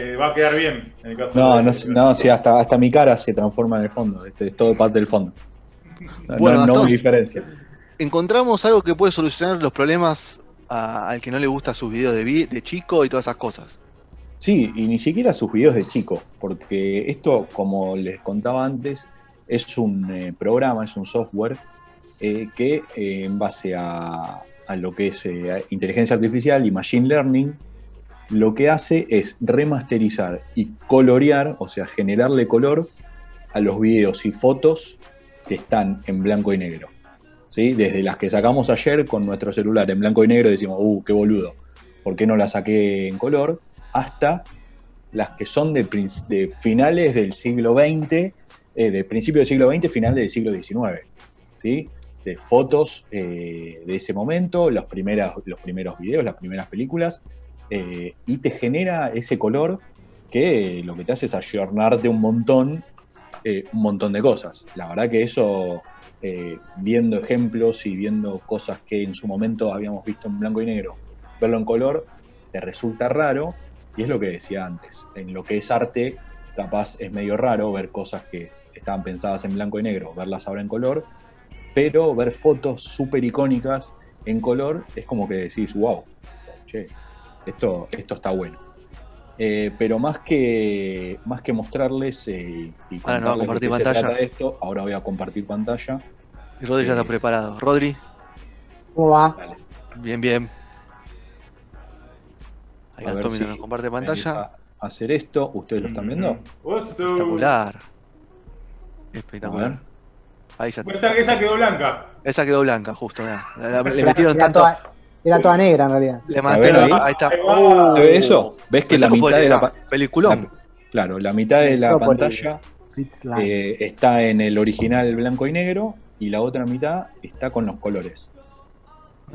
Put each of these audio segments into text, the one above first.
que va a quedar bien en el caso No, de- no, no, sí, hasta, hasta mi cara se transforma en el fondo. Este, es todo parte del fondo. No, Bueno, no, hay diferencia. Encontramos algo que puede solucionar los problemas a- al que no le gusta sus videos de, vi- de chico y todas esas cosas. Sí, y ni siquiera sus videos de chico, porque esto, como les contaba antes, es un eh, programa, es un software eh, que eh, en base a, a lo que es eh, inteligencia artificial y machine learning, lo que hace es remasterizar y colorear, o sea, generarle color a los videos y fotos que están en blanco y negro. ¿sí? Desde las que sacamos ayer con nuestro celular en blanco y negro decimos, uh, qué boludo, ¿por qué no la saqué en color? Hasta las que son de, finales del siglo XX, eh, de principio del siglo XX, finales del siglo XIX. ¿sí? De fotos eh, de ese momento, los, los primeros videos, las primeras películas, eh, y te genera ese color que lo que te hace es ayornarte un montón, eh, un montón de cosas. La verdad que eso, eh, viendo ejemplos y viendo cosas que en su momento habíamos visto en blanco y negro, verlo en color, te resulta raro, y es lo que decía antes. En lo que es arte, capaz es medio raro ver cosas que estaban pensadas en blanco y negro, verlas ahora en color, pero ver fotos súper icónicas en color es como que decís, wow, che, esto, esto está bueno. Eh, pero más que, más que mostrarles eh, y Ahora no va a compartir qué se pantalla. trata esto, ahora voy a compartir pantalla. Y Rodri ya Eh. está preparado. Rodri, ¿Cómo va? Dale, bien, bien. Ahí Gastón si nos comparte pantalla. hacer esto. ¿Ustedes lo están viendo? Espectacular. Espectacular. Ahí ya Pues Esa, esa quedó blanca. Esa quedó blanca, justo. mirá. Le metieron tanto. Era toda negra en realidad. Le A ver, metieron. ahí. Ahí está. ¿Se ve eso? ¿Ves que la mitad de la, Peliculón. la- claro, la mitad de la pantalla eh, está en el original blanco y negro y la otra mitad está con los colores.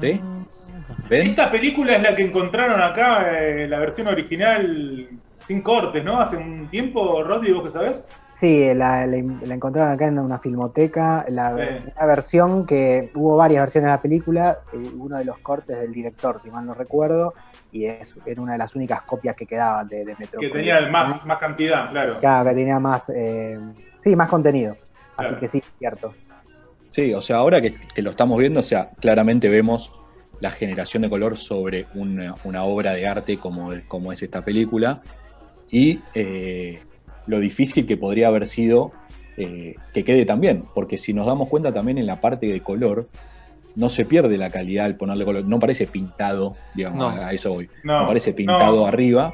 ¿Sí? ¿Ven? Esta película es la que encontraron acá, eh, la versión original sin cortes, ¿no? Hace un tiempo, Rodri, ¿vos que sabés? Sí, la, la- la encontraron acá en una filmoteca, la, Sí. una versión que hubo varias versiones de la película, eh, uno de los cortes del director, si mal no recuerdo, y es, era una de las únicas copias que quedaban de, de Que Metrópolis. tenía más, más cantidad, claro. Claro, que tenía más, eh, sí, más contenido. Así Claro. que sí, cierto. Sí, o sea, ahora que, que lo estamos viendo, o sea, claramente vemos la generación de color sobre una, una obra de arte como, como es esta película y eh, lo difícil que podría haber sido eh, que quede también, porque si nos damos cuenta también en la parte de color, no se pierde la calidad al ponerle color, no parece pintado, digamos, No. a eso voy, No, no parece pintado no. arriba.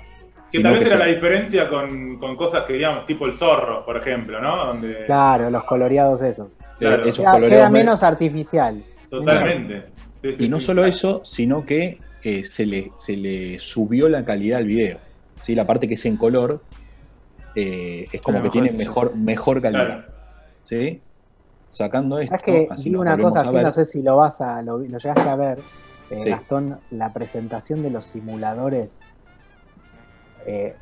Que tal vez era la diferencia con, con cosas que, digamos, tipo el zorro, por ejemplo, ¿no? Donde, Claro, los coloreados esos. Claro. eh, esos Queda, menos artificial. Totalmente. Sí, sí, Y no sí. solo eso, sino que eh, se, le, se le subió la calidad al video. ¿sí? La parte que es en color eh, es como Pero que tiene mejor, mejor calidad. Claro. ¿sí? Sacando esto, Es que así vi una cosa así, no sé si lo vas a, lo, lo llegaste a ver, eh, Sí. Gastón, la presentación de los simuladores eh,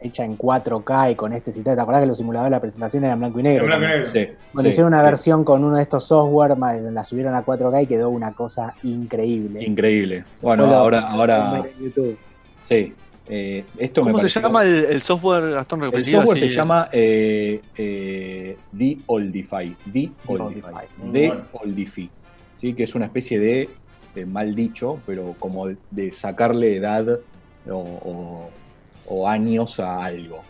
hecha en 4K y con este citado. ¿Te acordás que los simuladores de la presentación eran blanco y negro? En blanco y negro. Sí, Bueno, sí, hicieron una sí. versión con uno de estos software, la subieron a 4K y quedó una cosa increíble. Increíble. Bueno, Después ahora, ahora YouTube. sí. Eh, esto me ¿Cómo se pareció- llama el, el software, Gastón? El software se llama eh, eh, The Oldify. The Oldify. Oldify. The. Oldify. ¿sí? Que es una especie de, de mal dicho, pero como de, de sacarle edad o, o- o años a algo.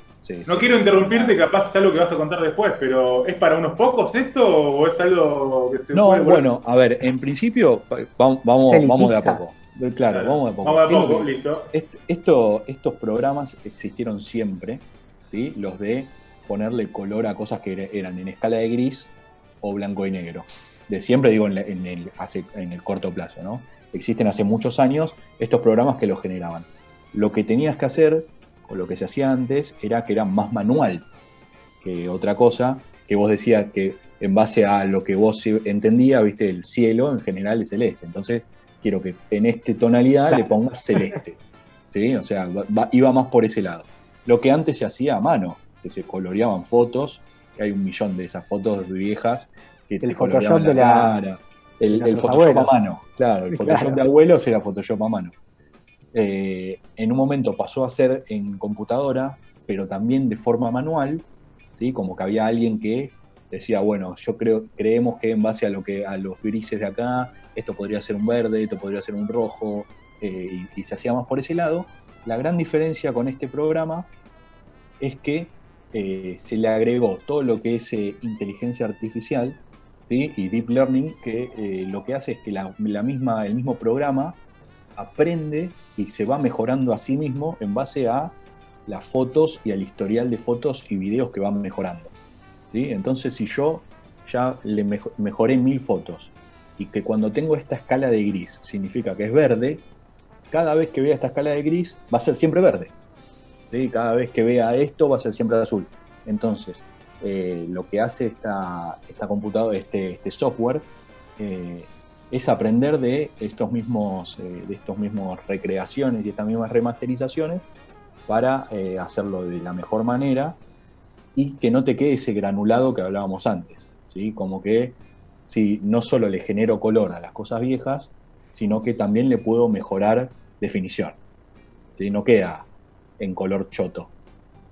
No quiero interrumpirte, capaz es algo que vas a contar después, pero ¿es para unos pocos esto o es algo que se No, puede- bueno, a ver, en principio, vamos, vamos, ¿Es vamos de a poco. Eh, Claro, vamos a poco. Vamos a ¿Qué es lo poco, listo. Est- esto- estos programas existieron siempre, ¿sí? Los de ponerle color a cosas que era- eran en escala de gris o blanco y negro. De siempre, digo, en, la- en el, hace- en el corto plazo, ¿no? Existen hace muchos años estos programas que los generaban. Lo que tenías que hacer, o lo que se hacía antes, era que era más manual que otra cosa, que vos decías que en base a lo que vos entendías, viste, el cielo en general es celeste. Entonces, quiero que en esta tonalidad le pongas celeste. ¿Sí? O sea, va- iba más por ese lado. Lo que antes se hacía a mano, que se coloreaban fotos, que hay un millón de esas fotos viejas que te Photoshop de la- cara. El, el Photoshop abuelos. a mano, claro, el Photoshop Claro. de abuelos era Photoshop a mano. Eh, en un momento pasó a ser en computadora, pero también de forma manual, ¿sí? como que había alguien que decía, bueno, yo creo, creemos que en base a lo que a los grises de acá, esto podría ser un verde, esto podría ser un rojo, eh, y, y se hacía más por ese lado. La gran diferencia con este programa es que eh, se le agregó todo lo que es eh, inteligencia artificial ¿sí? y deep learning, que lo que hace es que la, misma, el mismo programa aprende y se va mejorando a sí mismo en base a las fotos y al historial de fotos y videos que van mejorando. ¿sí? Entonces, si yo ya le mejo- mejoré mil fotos y que cuando tengo esta escala de gris significa que es verde, cada vez que vea esta escala de gris va a ser siempre verde. ¿sí? Cada vez que vea esto va a ser siempre azul. Entonces, eh, lo que hace esta, computadora, este, este software, eh, es aprender de estos mismos, eh, de estos mismos recreaciones y estas mismas remasterizaciones para hacerlo de la mejor manera y que no te quede ese granulado que hablábamos antes. ¿sí? Como que si no solo le genero color a las cosas viejas, sino que también le puedo mejorar definición. ¿sí? No queda en color choto,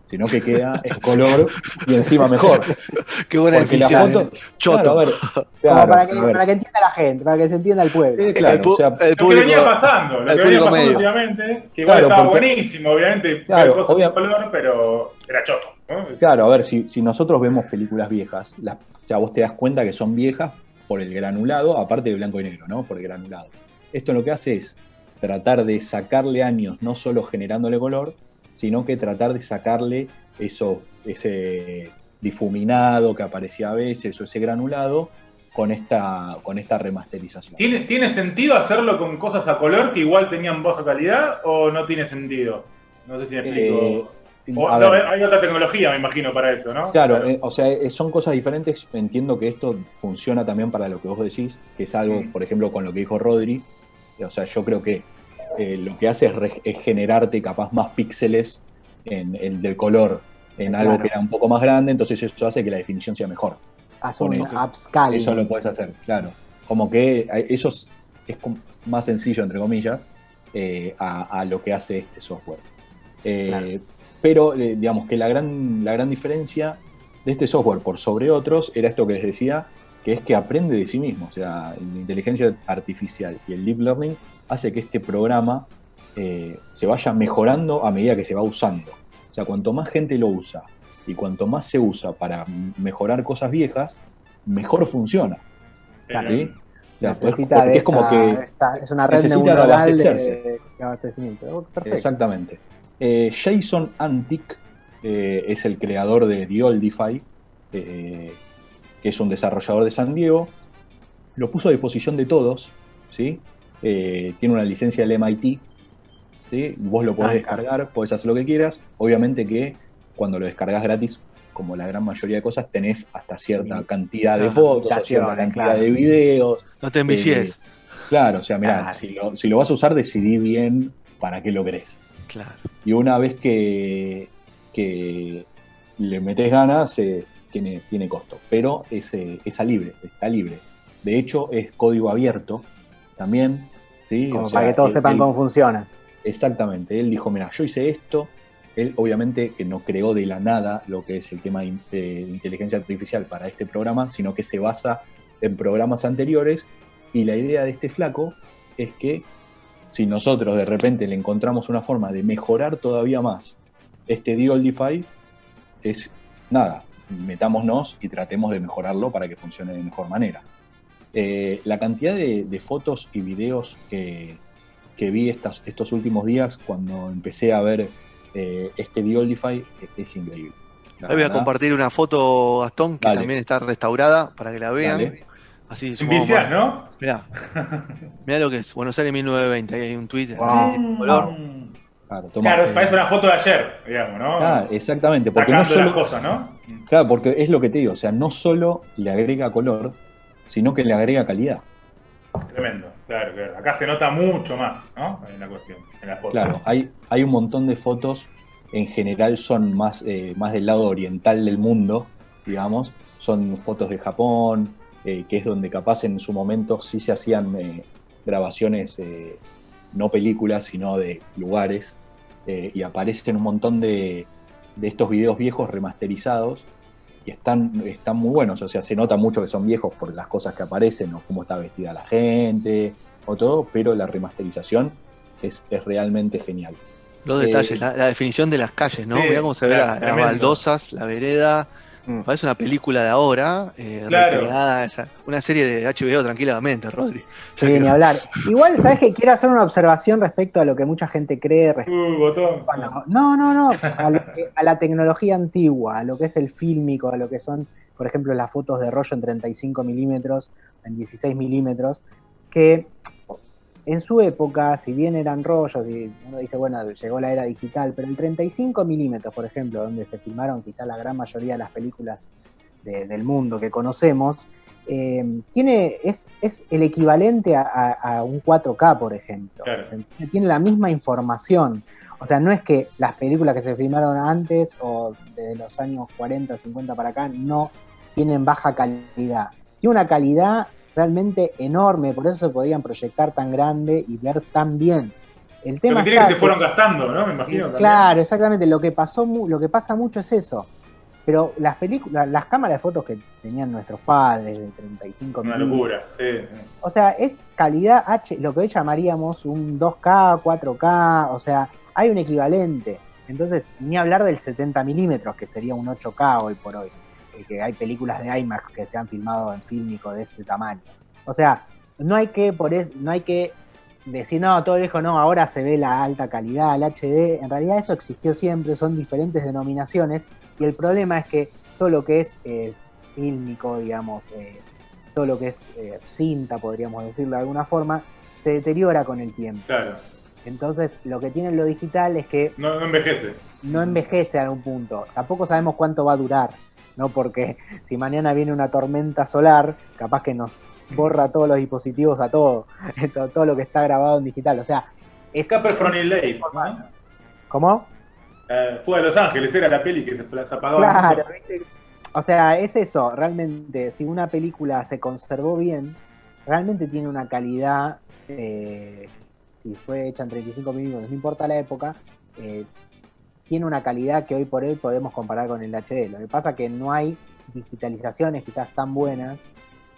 sino que queda en color y encima mejor. Qué buena Porque la foto. Choto. Claro, a ver, Como para, que, para que entienda la gente, para que se entienda el pueblo. Eh, claro, el, pu- o sea, el Lo que venía pasando, lo el que venía pasando medio. últimamente, que igual Claro, estaba porque- buenísimo, obviamente, cosas obvia- de color, pero era choto. ¿no? Claro, a ver, si, si nosotros vemos películas viejas, las- o sea, vos te das cuenta que son viejas por el granulado, aparte de blanco y negro, ¿no? Por el granulado. Esto lo que hace es tratar de sacarle años, no solo generándole color, sino que tratar de sacarle eso, ese difuminado que aparecía a veces, o ese granulado, con esta, con esta remasterización. ¿Tiene, ¿Tiene sentido hacerlo con cosas a color que igual tenían baja calidad o no tiene sentido? No sé si me explico. Eh, O- a no, ver. hay otra tecnología, me imagino, para eso, ¿no? Claro, eh, o sea, eh, son cosas diferentes. Entiendo que esto funciona también para lo que vos decís, que es algo, Mm. por ejemplo, con lo que dijo Rodri. O sea, yo creo que eh, lo que hace es, generarte capaz más píxeles en, en- del color en algo que era un poco más grande, entonces eso hace que la definición sea mejor. Haz un upscaling. Eso lo puedes hacer, claro. Como que eso es, más sencillo, entre comillas, eh, a, a lo que hace este software. Eh, Claro. Pero, eh, digamos que la gran, la gran diferencia de este software por sobre otros era esto que les decía, que es que aprende de sí mismo. O sea, la inteligencia artificial y el deep learning hace que este programa eh, se vaya mejorando a medida que se va usando. O sea, cuanto más gente lo usa y cuanto más se usa para mejorar cosas viejas, mejor funciona. Claro. ¿sí? O sea, Necesita porque de es como que esta- es una red necesita neuronal de, abastecerse. de abastecimiento. Oh, Perfecto. Exactamente. Eh, Jason Antic eh, es el creador de The Oldify, eh, que es un desarrollador de San Diego. Lo puso a disposición de todos, ¿sí? Eh, tiene una licencia del MIT, ¿sí? Vos lo podés Ah, descargar, podés hacer lo que quieras. Obviamente que cuando lo descargas gratis, como la gran mayoría de cosas, tenés hasta cierta Sí. cantidad de Ah, fotos, o cierta cantidad claro. de videos. No te envicies. Claro, o sea, mirá, Claro. si, lo, si lo vas a usar, decidí bien para qué lo querés. Claro. Y una vez que, que le metes ganas, eh, tiene, tiene costo. Pero es, eh, libre, está libre. De hecho, es código abierto también. ¿sí? Como O sea, para que todos él- sepan él- cómo funciona. Exactamente. Él dijo, mira, yo hice esto. Él obviamente que no creó de la nada lo que es el tema de inteligencia artificial para este programa, sino que se basa en programas anteriores. Y la idea de este flaco es que si nosotros de repente le encontramos una forma de mejorar todavía más este Deoldify, es nada, metámonos y tratemos de mejorarlo para que funcione de mejor manera. Eh, la cantidad de, de fotos y videos que, que vi estas, estos últimos días cuando empecé a ver eh, este Diolify es increíble. Ahí voy a compartir una foto, Gastón, que Dale. también está restaurada para que la vean. Dale. Así Enviciás, ¿no? Mirá. Mirá lo que es. Buenos Aires 1920. Ahí hay un tweet. Wow. tiene color. Claro, toma, Claro, eh, parece una foto de ayer, digamos, ¿no? claro, exactamente, porque no solo, las cosas, ¿no? claro, porque es lo que te digo, o sea, no solo le agrega color, sino que le agrega calidad. Tremendo, claro, claro. Acá se nota mucho más, ¿no? En la cuestión, en la foto. Claro, hay, hay un montón de fotos, en general son más, eh, más del lado oriental del mundo, digamos, son fotos de Japón, eh, que es donde capaz en su momento sí se hacían eh, grabaciones, eh, no películas, sino de lugares, y aparecen un montón de, de estos videos viejos remasterizados, y están, están muy buenos, o sea, se nota mucho que son viejos por las cosas que aparecen, o cómo está vestida la gente, o todo, pero la remasterización es, es realmente genial. Los detalles, la, la definición de las calles, ¿no? Sí, Mirá cómo se ve la- las baldosas, la vereda. Mm. Parece una película de ahora, eh, Claro. recreada, esa- una serie de HBO tranquilamente, Rodri. Sí, ni hablar. Igual, ¿sabes que Quiero hacer una observación respecto a lo que mucha gente cree Uh, botón. Bueno, no, no, no, a, lo que- a la tecnología antigua, a lo que es el fílmico, a lo que son, por ejemplo, las fotos de rollo en 35 milímetros, en 16 milímetros, que en su época, si bien eran rollos, y uno dice, bueno, llegó la era digital, pero el 35 milímetros, por ejemplo, donde se filmaron quizá la gran mayoría de las películas de- del mundo que conocemos, eh, tiene, es, es el equivalente a, a- a un 4K, por ejemplo. Claro. Tiene la misma información. O sea, no es que las películas que se filmaron antes o desde los años 40, 50 para acá no tienen baja calidad. Tiene una calidad realmente enorme, por eso se podían proyectar tan grande y ver tan bien. El Lo tema que tiene que se fueron gastando, ¿no? Me imagino. claro, exactamente. Lo que pasó, lo que pasa mucho es eso. Pero las películas, las cámaras de fotos que tenían nuestros padres de 35 Una milímetros, locura, sí. sí. o sea, es calidad H, lo que hoy llamaríamos un 2K, 4K, o sea, hay un equivalente. Entonces, ni hablar del 70 milímetros, que sería un 8K hoy por hoy, que hay películas de IMAX que se han filmado en fílmico de ese tamaño. O sea, no hay que, por es- no hay que decir, no, todo viejo, no, ahora se ve la alta calidad, el HD. En realidad eso existió siempre, son diferentes denominaciones, y el problema es que todo lo que es eh, fílmico, digamos, eh, todo lo que es eh, cinta, podríamos decirlo de alguna forma, se deteriora con el tiempo. Claro. Entonces, lo que tiene lo digital es que No, no envejece. no envejece a algún punto. Tampoco sabemos cuánto va a durar, ¿no? Porque si mañana viene una tormenta solar, capaz que nos borra todos los dispositivos a todo, todo, todo lo que está grabado en digital. O sea, es Escape from LA. ¿no? ¿Cómo? Eh, fue a Los Ángeles, era la peli que se, se apagaba. Claro, ¿viste? O sea, es eso, realmente, si una película se conservó bien, realmente tiene una calidad, eh, si fue hecha en 35 milímetros, no importa la época, eh, tiene una calidad que hoy por hoy podemos comparar con el HD. Lo que pasa es que no hay digitalizaciones quizás tan buenas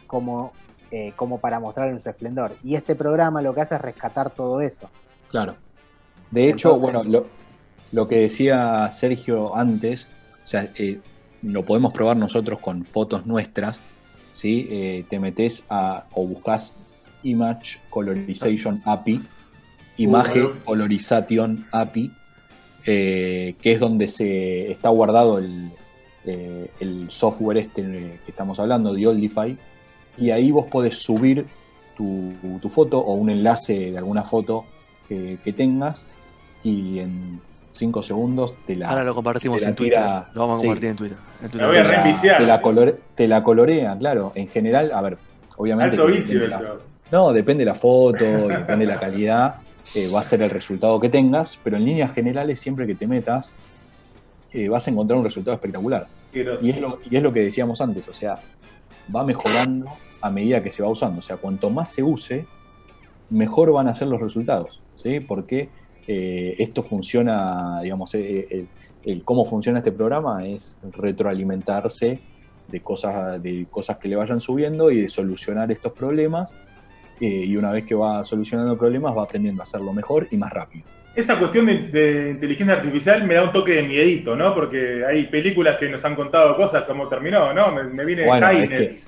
como, eh, como para mostrar en su esplendor. Y este programa lo que hace es rescatar todo eso. Claro. De hecho, Entonces- bueno, lo, lo que decía Sergio antes, o sea, eh, lo podemos probar nosotros con fotos nuestras, ¿sí? Eh, te metes a, o buscas Image Colorization API, Image bueno. Colorization API, eh, que es donde se está guardado el, eh, el software este que estamos hablando, de Oldify, y ahí vos podés subir tu, tu foto o un enlace de alguna foto que, que tengas y en 5 segundos te la, Ahora lo compartimos en Twitter. tira- Lo vamos a sí. compartir en Twitter. En Twitter. La voy a te la- reenviciar. te la colore- te la colorea, claro. En general, a ver, obviamente. Alto vicio depende la- eso. no, depende de la foto, depende de la calidad, eh, va a ser el resultado que tengas, pero en líneas generales, siempre que te metas, eh, vas a encontrar un resultado espectacular. Y es, lo, y es lo que decíamos antes, o sea, va mejorando a medida que se va usando. O sea, cuanto más se use, mejor van a ser los resultados, ¿sí? Porque eh, esto funciona, digamos, el, el cómo funciona este programa es retroalimentarse de cosas, de cosas que le vayan subiendo y de solucionar estos problemas. Eh, y una vez que va solucionando problemas, va aprendiendo a hacerlo mejor y más rápido. Esa cuestión de, de inteligencia artificial me da un toque de miedito, ¿no? Porque hay películas que nos han contado cosas como terminó, ¿no? Me, me viene Bueno, es Skynet. que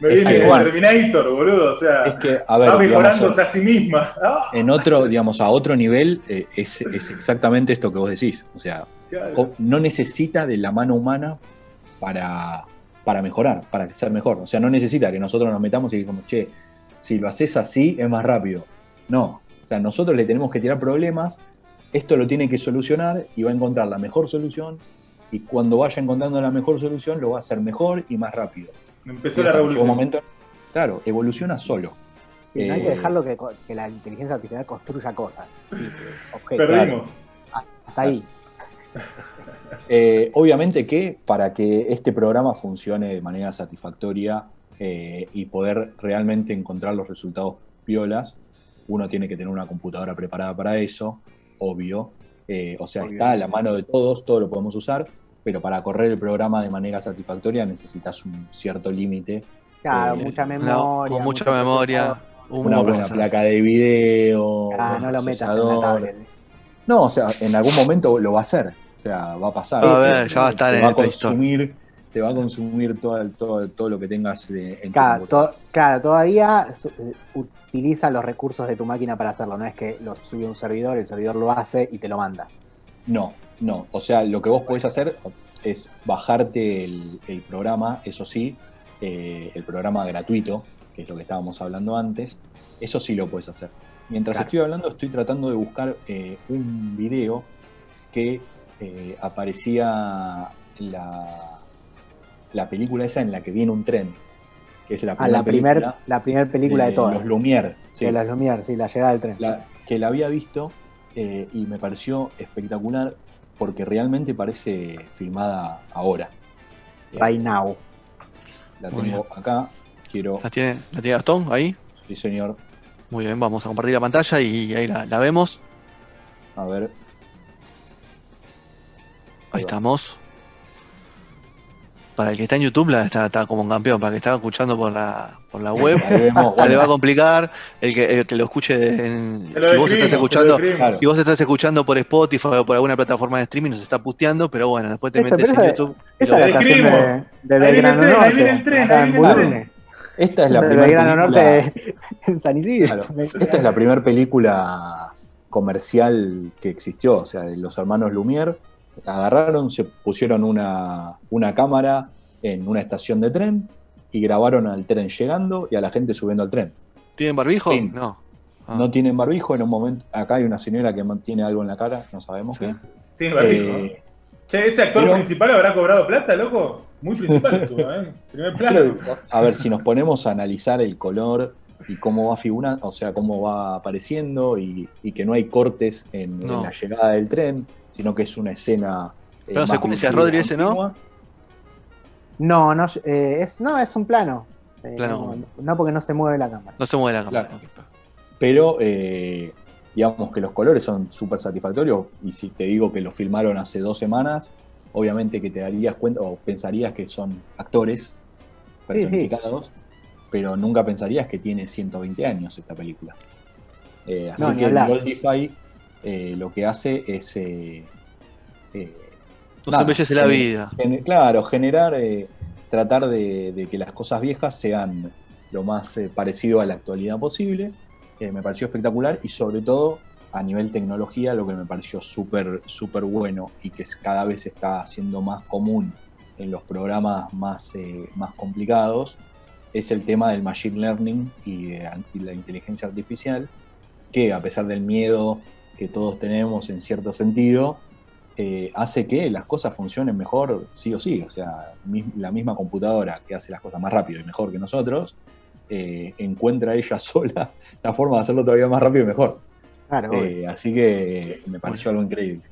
Me viene que, bueno. Terminator, boludo. O sea, Es que, a ver, va digamos, mejorándose a sí misma. Ah, en otro, digamos, a otro nivel, eh, es, es exactamente esto que vos decís. O sea, claro. no necesita de la mano humana para, para mejorar, para ser mejor. O sea, no necesita que nosotros nos metamos y digamos, che, si lo haces así es más rápido. No. O sea, nosotros le tenemos que tirar problemas, esto lo tiene que solucionar y va a encontrar la mejor solución. Y cuando vaya encontrando la mejor solución, lo va a hacer mejor y más rápido. Empezó Y la revolución. un momento, claro, evoluciona solo. Sí, no hay que Eh, dejarlo que, que la inteligencia artificial construya cosas. Objetos. Perdimos. Hasta ahí. Eh, obviamente que para que este programa funcione de manera satisfactoria eh, y poder realmente encontrar los resultados piolas, uno tiene que tener una computadora preparada para eso, obvio. Eh, o sea, está a la mano de todos, todo lo podemos usar, pero para correr el programa de manera satisfactoria necesitas un cierto límite, Claro, Eh, mucha memoria. mucha un una buen buena procesador. placa de video. Ah, no lo metas en la tablet. No, o sea, en algún momento lo va a hacer. O sea, va a pasar. Va a ver, ya va a estar en va el a Play Store. consumir, Te va a consumir todo, todo, todo lo que tengas de- en tu Claro, to- claro, todavía su- eh, utiliza los recursos de tu máquina para hacerlo. No es que lo sube a un servidor, el servidor lo hace y te lo manda. No, no. O sea, lo que vos podés hacer es bajarte el, el programa, eso sí, eh, el programa gratuito, que es lo que estábamos hablando antes, eso sí lo puedes hacer. Mientras Claro. estoy hablando, estoy tratando de buscar eh, un video que eh, aparecía la, la película esa en la que viene un tren, que es la Ah, primera la primer, película la primer película de, todas. Los Lumière, sí. De las Lumière, sí, la llegada del tren. La- que la había visto eh, y me pareció espectacular porque realmente parece filmada ahora. Eh, Right now. La Muy tengo acá, quiero, ¿La tiene, ¿La tiene Gastón ahí? sí señor, Muy bien, vamos a compartir la pantalla y ahí la, la vemos. a ver, Ahí estamos. Para el que está en YouTube la está, está como un campeón, para el que está escuchando por la, por la web. ahí Se le va a complicar. El que, el que lo escuche en, lo si vos estás escuchando. Claro. si vos estás escuchando por Spotify o por alguna plataforma de streaming, nos está puteando, pero bueno, después te metes en YouTube. Esa es la estación de, describimos. de Ahí viene el Belgrano tren, ahí Norte. viene el tren, ahí en viene el Bulnes. esta es la primera Belgrano película, Norte en San Isidro. claro, esta es la primera película comercial que existió, o sea, de los hermanos Lumière, agarraron, se pusieron una, una cámara en una estación de tren y grabaron al tren llegando y a la gente subiendo al tren. ¿Tienen barbijo? No. Ah, No tienen barbijo en un momento. Acá hay una señora que tiene algo en la cara, no sabemos Sí. qué. Tiene barbijo. Eh, Che, ese actor pero- principal habrá cobrado plata, loco. Muy principal estuvo, ¿eh? Primer plano. pero, a ver, si nos ponemos a analizar el color y cómo va figurando, o sea, cómo va apareciendo y, y que no hay cortes en, la llegada del tren, sino que es una escena. eh, continua, Rodri, ese, ¿no? No, no, eh, es, no, es un plano. Eh, Plano. No, no porque no se mueve la cámara. No se mueve la cámara. Claro. Pero eh, digamos que los colores son súper satisfactorios y si te digo que lo filmaron hace dos semanas, obviamente que te darías cuenta o pensarías que son actores Sí, sí. personificados, pero nunca pensarías que tiene 120 años esta película. Eh, así No, que. Goldify eh, lo que hace es... eh, eh, Nos embellece la vida. claro, generar, eh, tratar de, de que las cosas viejas sean lo más parecido a la actualidad posible. Me pareció espectacular y sobre todo a nivel tecnología lo que me pareció súper súper bueno y que cada vez está haciendo más común en los programas más, eh, más complicados es el tema del machine learning y, de- y la inteligencia artificial que a pesar del miedo que todos tenemos en cierto sentido, eh, hace que las cosas funcionen mejor sí o sí. O sea, la misma computadora que hace las cosas más rápido y mejor que nosotros, eh, encuentra ella sola la forma de hacerlo todavía más rápido y mejor. Claro, Eh, así que me pareció algo increíble.